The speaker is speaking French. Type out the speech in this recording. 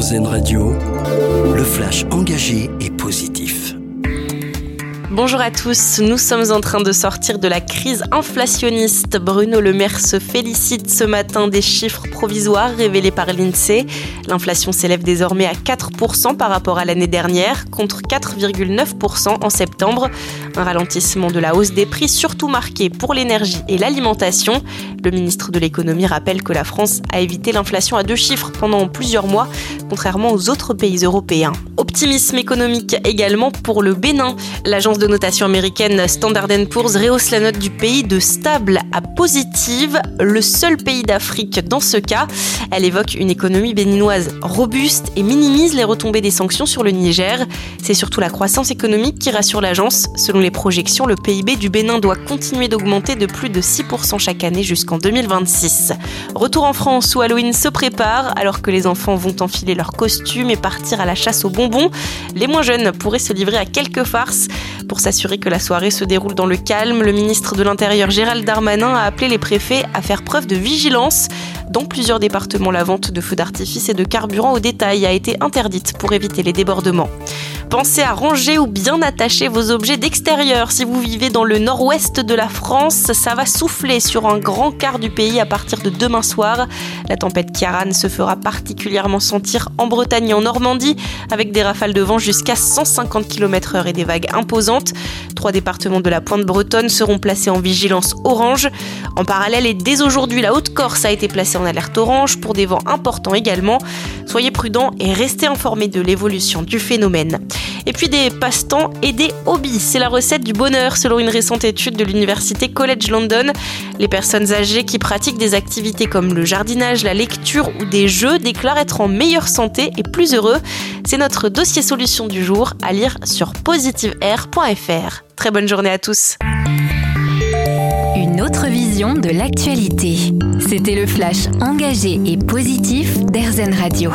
Radio, le flash engagé et positif. Bonjour à tous, nous sommes en train de sortir de la crise inflationniste. Bruno Le Maire se félicite ce matin des chiffres provisoires révélés par l'INSEE. L'inflation s'élève désormais à 4% par rapport à l'année dernière, contre 4,9% en septembre. Un ralentissement de la hausse des prix, surtout marqué pour l'énergie et l'alimentation. Le ministre de l'économie rappelle que la France a évité l'inflation à deux chiffres pendant plusieurs mois, contrairement aux autres pays européens. Optimisme économique également pour le Bénin. L'agence de notation américaine Standard Poor's rehausse la note du pays de stable à positive, le seul pays d'Afrique dans ce cas. Elle évoque une économie béninoise robuste et minimise les retombées des sanctions sur le Niger. C'est surtout la croissance économique qui rassure l'agence. Selon les projections, le PIB du Bénin doit continuer d'augmenter de plus de 6% chaque année jusqu'en 2026. Retour en France où Halloween se prépare alors que les enfants vont enfiler leurs costumes et partir à la chasse aux bonbons. Les moins jeunes pourraient se livrer à quelques farces. Pour s'assurer que la soirée se déroule dans le calme, le ministre de l'Intérieur Gérald Darmanin a appelé les préfets à faire preuve de vigilance. Dans plusieurs départements, la vente de feux d'artifice et de carburant au détail a été interdite pour éviter les débordements. Pensez à ranger ou bien attacher vos objets d'extérieur. Si vous vivez dans le nord-ouest de la France, ça va souffler sur un grand quart du pays à partir de demain soir. La tempête Kiaran se fera particulièrement sentir en Bretagne et en Normandie, avec des rafales de vent jusqu'à 150 km/h et des vagues imposantes. Trois départements de la pointe bretonne seront placés en vigilance orange. En parallèle, et dès aujourd'hui, la Haute-Corse a été placée en alerte orange pour des vents importants également. Soyez prudents et restez informés de l'évolution du phénomène. Et puis des passe-temps et des hobbies. C'est la recette du bonheur selon une récente étude de l'université College London. Les personnes âgées qui pratiquent des activités comme le jardinage, la lecture ou des jeux déclarent être en meilleure santé et plus heureux. C'est notre dossier solution du jour à lire sur positiveair.fr. Très bonne journée à tous. Une autre vision de l'actualité. C'était le flash engagé et positif d'Airzen Radio.